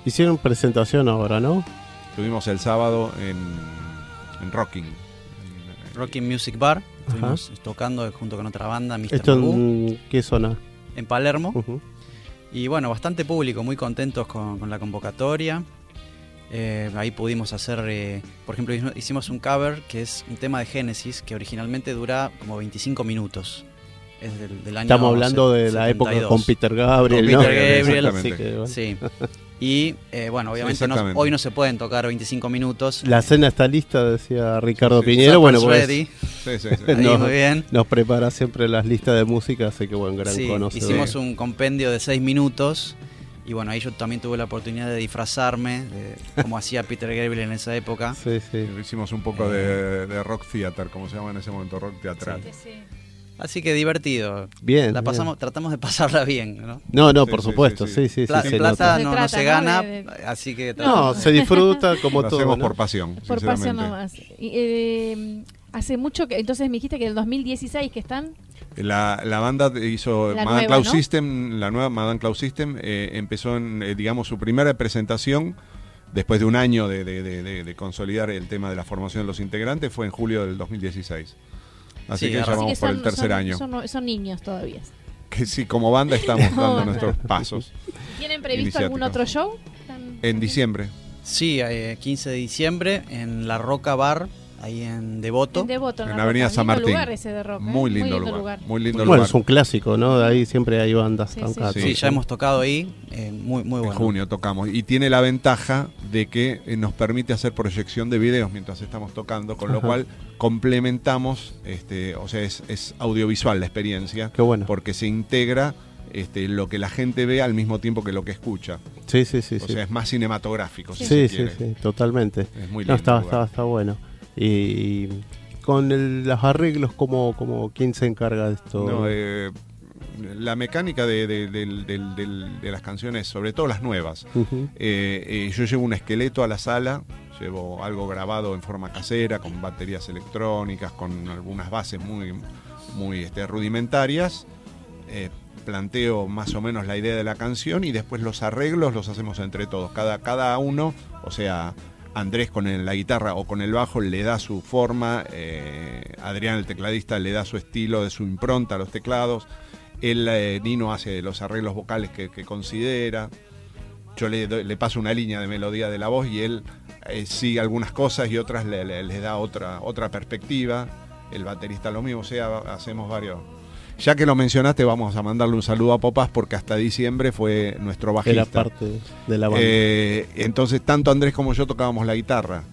Hicieron presentación ahora, ¿no? Estuvimos el sábado en, en Rocking. en- Rocking Music Bar. Estuvimos tocando junto con otra banda, Mr. ¿Esto Magoo, en qué zona? en Palermo. Y bueno, bastante público, muy contentos con, con la convocatoria. Eh, ahí pudimos hacer, eh, por ejemplo, hicimos un cover que es un tema de Génesis que originalmente dura como 25 minutos. Es del, del año Estamos hablando de la 72. época con Peter Gabriel, Con ¿no? Peter Gabriel, Así que, bueno. Sí. Y eh, bueno, obviamente no- hoy no se pueden tocar 25 minutos. La cena está lista, decía Ricardo Sí, sí. Piñero. Bueno, pues ready. Sí, sí, sí. Ahí, No. muy bien. nos prepara siempre las listas de música, así que bueno, gran Sí, conocedor. hicimos un compendio de 6 minutos. Y bueno, ahí yo también tuve la oportunidad de disfrazarme, de, como hacía Peter Gabriel en esa época. Sí, sí. Hicimos un poco de, de rock theater, como se llama en ese momento, rock teatral. Así que divertido. Bien. La bien. pasamos, tratamos de pasarla bien, ¿no? No, no, Sí, por sí, supuesto, sí, sí, sí. sí, sí, Pla- se plata no, no se ¿no? gana, de- de- así que No, se disfruta como Lo todo. hacemos ¿no? por pasión, Por pasión nomás. Y, eh, hace mucho que, entonces me dijiste que el 2016 que están. La, la banda hizo La Madame nueva, Cloud ¿no? System, la nueva Madame Cloud System, eh, empezó en, eh, digamos, su primera presentación después de un año de, de- de- de- de consolidar el tema de la formación de los integrantes, fue en julio del 2016. Así Sí, que ya vamos por el tercer son- año. Son, son niños todavía. Que sí, como banda estamos No, dando no. nuestros pasos. ¿Tienen previsto algún otro show? ¿Están- En diciembre. Sí, eh, 15 de diciembre en La Roca Bar, ahí en Devoto. En Devoto, En La Avenida Roca. San Lindo Martín. lugar ese de Roca, ¿eh? Muy lindo, lugar, Muy lindo Bueno, lugar. es un clásico, ¿no? De ahí siempre hay bandas. Sí, sí. Sí, ya hemos tocado ahí, eh, muy, muy En bueno. junio tocamos. Y tiene la ventaja de que eh, nos permite hacer proyección de videos mientras estamos tocando, con lo Ajá. cual complementamos, este, o sea, es, es audiovisual la experiencia, Qué bueno. porque se integra este, lo que la gente ve al mismo tiempo que lo que escucha. Sí, sí, sí. o sí. sea, es más cinematográfico, si Sí, se sí, sí, totalmente. Es muy No, lindo. está, el lugar. está, está bueno. Y con el- los arreglos, como como ¿quién se encarga de esto? No, eh, la mecánica de, de- las canciones, sobre todo las nuevas. Eh, eh, yo llevo un esqueleto a la sala, llevo algo grabado en forma casera, con baterías electrónicas, con algunas bases muy, muy este, rudimentarias. Eh, planteo más o menos la idea de la canción y después los arreglos los hacemos entre todos. Cada, cada uno, o sea, Andrés con la guitarra o con el bajo le da su forma, eh, Adrián el tecladista le da su estilo, de su impronta a los teclados, él, eh, Nino hace los arreglos vocales que, considera, yo le, le paso una línea de melodía de la voz y él eh, sigue algunas cosas y otras le, le- da otra, otra perspectiva, el baterista lo mismo, o sea, hacemos varios... Ya que lo mencionaste, vamos a mandarle un saludo a Popas porque hasta diciembre fue nuestro bajista. Era parte de la banda. Eh, entonces, tanto Andrés como yo tocábamos la guitarra.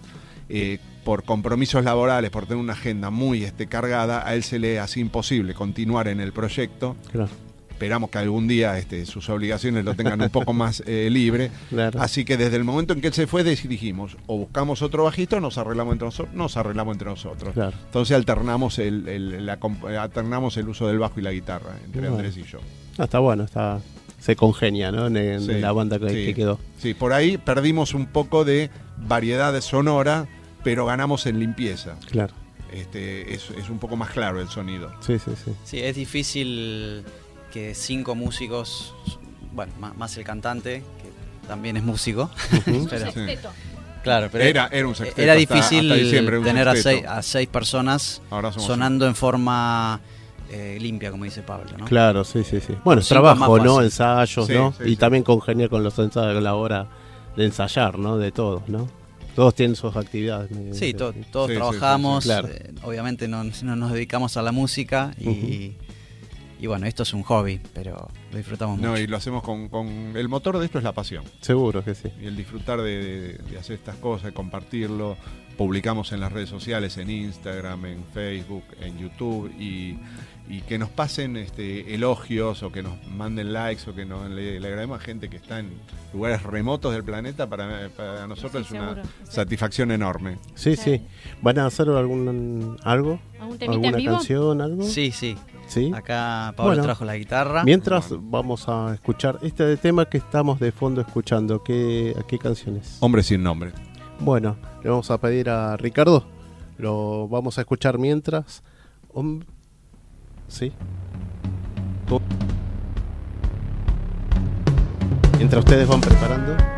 Eh, por compromisos laborales, por tener una agenda muy este, cargada, a él se le hace imposible continuar en el proyecto. Claro, Esperamos que algún día este, sus obligaciones lo tengan un poco más eh, libre. claro. Así que desde el momento en que él se fue, dijimos, o buscamos otro bajista o nos arreglamos entre nosotros. Nos arreglamos entre nosotros. Claro. Entonces alternamos el, el- la comp- alternamos el uso del bajo y la guitarra entre Bueno. Andrés y yo. Ah, está bueno, está se congenia, ¿no? En, en Sí, la banda que, sí. que quedó. Sí, por ahí perdimos un poco de variedad sonora, pero ganamos en limpieza. Claro. Este, es, es un poco más claro el sonido. Sí, sí, sí. Sí, es difícil que cinco músicos, bueno, má- más, el cantante, que también es músico, pero- claro, pero Era, era un sexteto era difícil hasta diciembre, era un tener a seis, a seis personas sonando en forma eh, limpia, como dice Pablo, ¿no? Claro, sí, sí, sí. Bueno, es trabajo, ¿no? Ensayos, Sí, ¿no? sí, y sí. también congeniar con los ensayos a la hora de ensayar, ¿no? De todos, ¿no? Todos tienen sus actividades. Sí, to- todos Sí, trabajamos, sí, sí. Claro. eh, obviamente no, no nos dedicamos a la música y, y bueno, esto es un hobby, pero lo disfrutamos No, mucho. y lo hacemos con, con- El motor de esto es la pasión. Seguro que sí. Y el disfrutar de, de- de hacer estas cosas, de compartirlo. Publicamos en las redes sociales, en Instagram, en Facebook, en YouTube. Y, y que nos pasen este, elogios o que nos manden likes o que nos, le, le a gente que está en lugares remotos del planeta. Para, para nosotros Sí, es una sí. satisfacción enorme. Sí, Sí. sí. ¿Van a hacer algún algo? ¿Algún ¿Alguna vivo? canción, algo? Sí, sí. Sí. Acá Pablo Bueno. trajo la guitarra. Mientras Bueno. vamos a escuchar este tema que estamos de fondo escuchando. ¿Qué, ¿A qué canciones? Hombre sin nombre. Bueno, le vamos a pedir a Ricardo. Lo vamos a escuchar mientras. Sí. Mientras ustedes van preparando.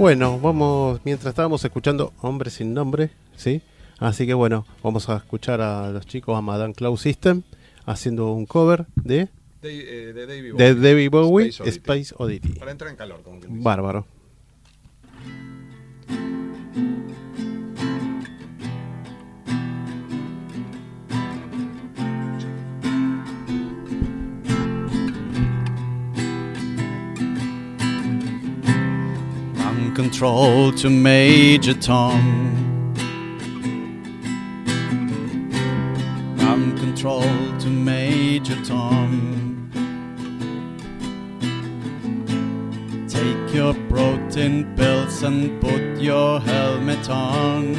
Bueno, vamos, mientras estábamos escuchando Hombre sin Nombre, ¿sí? Así que bueno, vamos a escuchar a los chicos, a Madame Cloud System, haciendo un cover de, De, eh, de David de David Bowie, Space Oddity. Space Oddity. Para entrar en calor, como. Bárbaro. Control to Major Tom. Ground control to Major Tom. Take your protein pills and put your helmet on.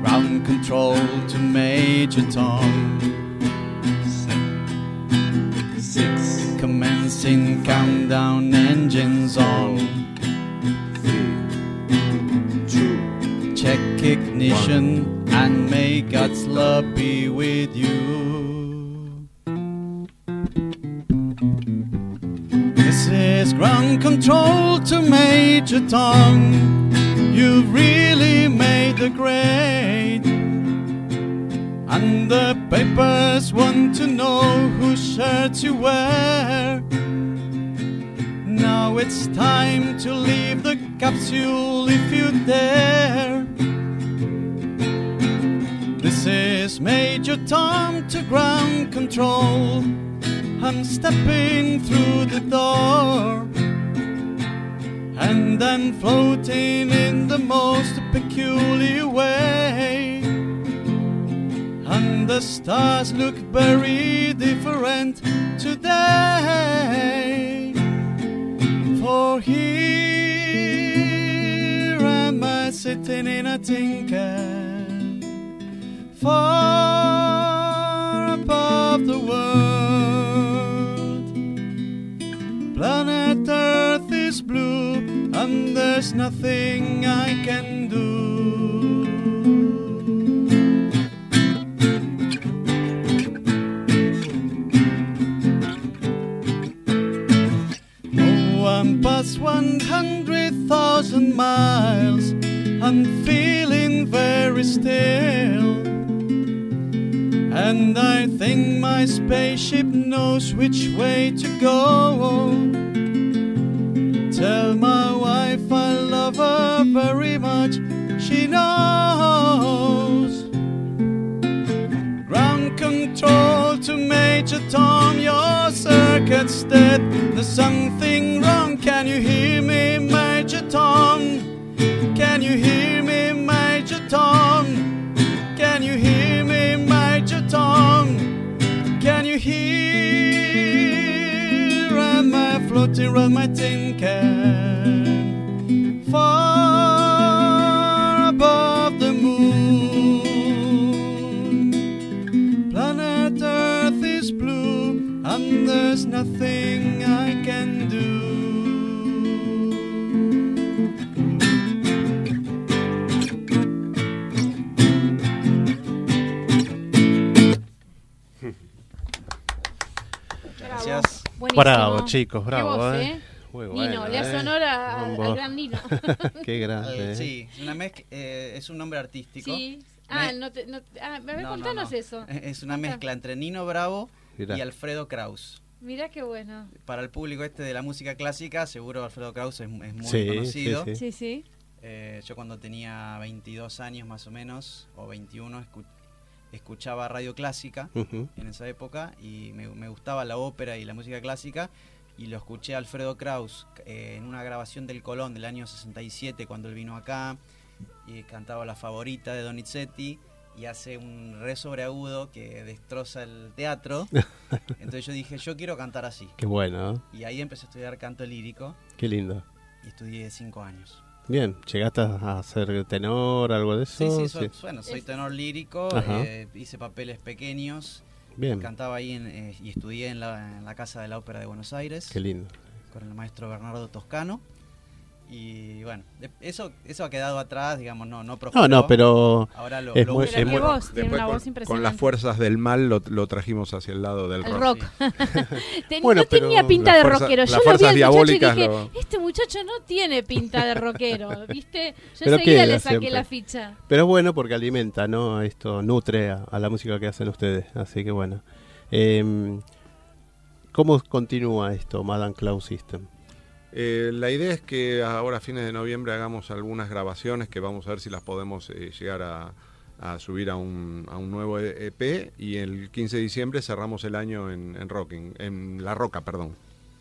Ground control to Major Tom. Six commencing countdown engines on. Ignition and may God's love be with you. This is ground control to Major Tom. You've really made the grade. And the papers want to know whose shirt you wear. Now it's time to leave the capsule if you dare. This is Major Tom to ground control. I'm stepping through the door. And I'm floating in the most peculiar way. And the stars look very different today. For here am I sitting in a tin can, far above the world. Planet Earth is blue, and there's nothing I can do. I'm 100,000 miles. I'm feeling very still. And I think my spaceship knows which way to go. Tell my wife I love her very much. She knows. Ground control to Major Tom, your circuit's dead. There's something wrong. Can you hear me, Major Tom? Can you hear me, I floating around my tin can? Far above the moon. Planet Earth is blue, and there's nothing I can do. Gracias. Buenísimo. Bravo, chicos, bravo, eh. ¿eh? Nino, bueno, le hace eh. honor a- al, gran Nino. Qué grande. Eh, sí, una mezc- eh, es un nombre artístico. sí. Ah, Me- no te, no, ah, a ver, No, no, contanos no. eso. Es una mezcla entre Nino Bravo Mirá. y Alfredo Kraus. Mirá qué bueno. Para el público este de la música clásica, seguro Alfredo Kraus es, es muy Sí, conocido. sí, Sí, sí. Eh, yo cuando tenía 22 años más o menos, o 21, escu- escuchaba radio clásica en esa época y me, me gustaba la ópera y la música clásica y lo escuché a Alfredo Kraus eh, en una grabación del Colón del año 67 cuando él vino acá y cantaba la favorita de Donizetti y hace un re sobreagudo que destroza el teatro. Entonces yo dije, yo quiero cantar así. Qué bueno, ¿eh? Y ahí empecé a estudiar canto lírico qué lindo. y estudié cinco años. Bien, ¿llegaste a ser tenor, algo de Sí, eso? sí, soy, bueno, soy tenor lírico, eh, hice papeles pequeños, Bien, cantaba ahí en, eh, y estudié en la, en la Casa de la Ópera de Buenos Aires qué lindo. con el maestro Bernardo Toscano. Y bueno, eso eso ha quedado atrás, digamos, no no No, prosperó. no, pero Ahora lo, es lo muy- es muy- voz, tiene Después una con, voz con las fuerzas del mal lo, lo trajimos hacia el lado del El rock. rock. Ten- Bueno, no tenía pinta de rockero. Yo lo vi al muchacho y dije, lo- este muchacho no tiene pinta de rockero, ¿viste? Yo Pero enseguida queda le saqué siempre. la ficha. Pero es bueno porque alimenta, ¿no? Esto nutre a, a la música que hacen ustedes. Así que bueno. Em, ¿Cómo continúa esto, Madame Cloud System? Eh, la idea es que ahora a fines de noviembre hagamos algunas grabaciones que vamos a ver si las podemos eh, llegar a, a subir a un, a un nuevo EP y el 15 de diciembre cerramos el año en, en Rocking, en La Roca, perdón.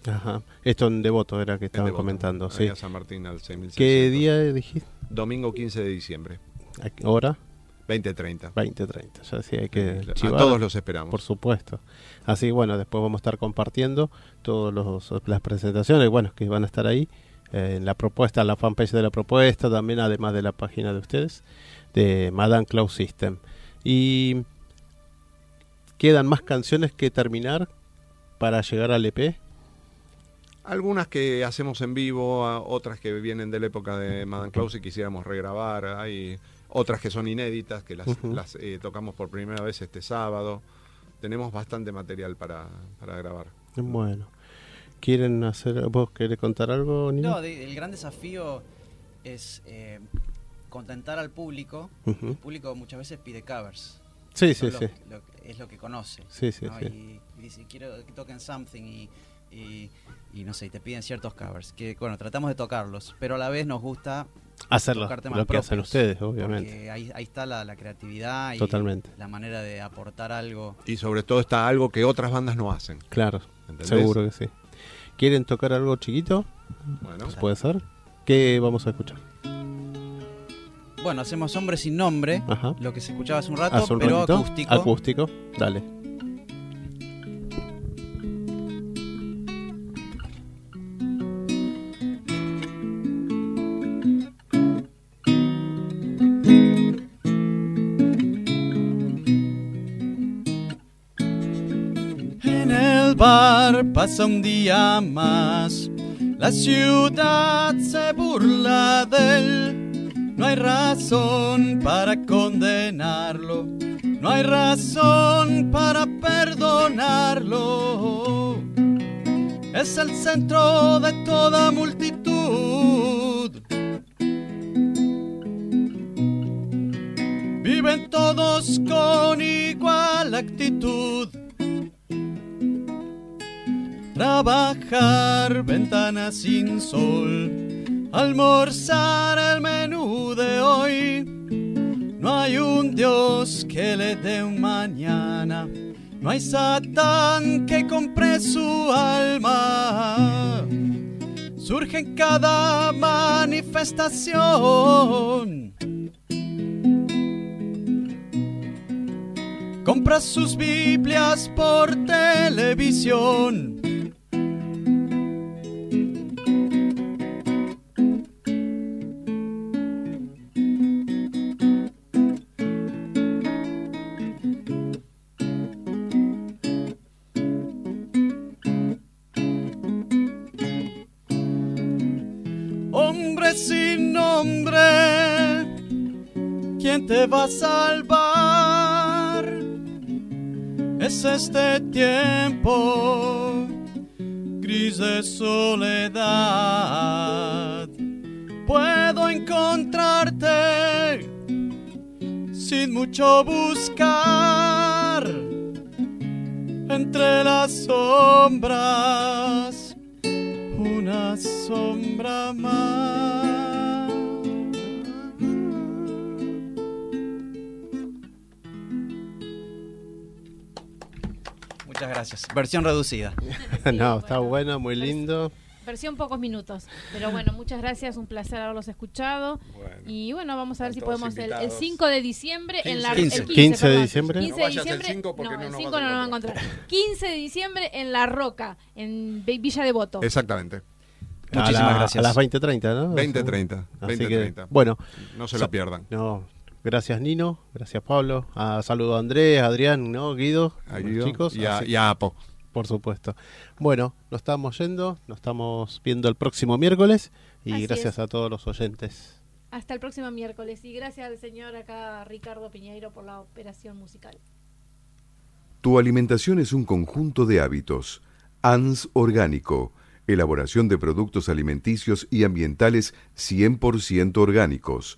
Ajá. Esto en Devoto era que estaban Devoto, comentando, sí. San Martín al 6600. ¿Qué día dijiste? Domingo 15 de diciembre, ¿A qué ¿Hora? 2030. 20.30. Ya sí, hay que a chivar, todos los esperamos. Por supuesto. Así bueno, después vamos a estar compartiendo todas las presentaciones, bueno, que van a estar ahí. eh, en la propuesta, en la fanpage de la propuesta, también además de la página de ustedes, de Madame Cloud System. Y quedan más canciones que terminar para llegar al EP. Algunas que hacemos en vivo, a- otras que vienen de la época de Madame Claus y quisiéramos regrabar. Hay otras que son inéditas, que las, las, eh, tocamos por primera vez este sábado. Tenemos bastante material para, para grabar. Bueno, ¿quieren hacer, vos querés contar algo, Nino? No, de- el gran desafío es eh, contentar al público. Ujú. El público muchas veces pide covers. Sí, sí, lo- sí. lo- es lo que conoce. Sí, sí, ¿no? sí. Y, y dice, quiero que toquen something y, y, y no sé, y te piden ciertos covers. Que bueno, tratamos de tocarlos, pero a la vez nos gusta Hacerlo, tocar temas lo que hacen ustedes, obviamente. Porque ahí, ahí está la, la creatividad y Totalmente. la manera de aportar algo. Y sobre todo está algo que otras bandas no hacen. Claro, ¿entendés? seguro que sí. ¿Quieren tocar algo chiquito? Bueno, ¿Puede ser? ¿Qué vamos a escuchar? Bueno, hacemos Hombre sin Nombre, Ajá. lo que se escuchaba hace un rato, Hace un pero ratito. acústico. Acústico, dale. Pasa un día más. La ciudad se burla de él. No hay razón para condenarlo. No hay razón para perdonarlo. Es el centro de toda multitud. Viven todos con igual actitud. Trabajar ventanas sin sol, almorzar el menú de hoy. No hay un Dios que le dé un mañana, no hay Satán que compre su alma. Surge en cada manifestación. Compra sus Biblias por televisión. Salvar? Es este tiempo gris de soledad. Puedo encontrarte sin mucho buscar entre las sombras una sombra más. Muchas gracias. Versión reducida. no, está bueno, muy lindo. Versión pocos minutos. Pero bueno, muchas gracias, un placer haberlos escuchado. Bueno. Y bueno, vamos a ver si podemos el, el invitados. 5 de diciembre en la 15. el 15 de perdón. diciembre. 15 No de vayas el diciembre. 5 porque no, no el nos 5 vas a no nos va a encontrar. 15 de diciembre en La Roca, en Villa Devoto. exactamente. A Muchísimas la- gracias. A las 20.30, ¿no? 20.30. Así 20.30. que, bueno, No se lo pierdan. no, gracias Nino, gracias Pablo. A, saludo a Andrés, Adrián, ¿no? Guido, A los Guido chicos. y, a, así- y a Apo. Por supuesto. Bueno, nos estamos yendo, nos estamos viendo el próximo miércoles y Así gracias es. a todos los oyentes. Hasta el próximo miércoles. Y gracias al señor acá, Ricardo Piñeiro, por la operación musical. Tu alimentación es un conjunto de hábitos. ANS Orgánico. Elaboración de productos alimenticios y ambientales 100% orgánicos.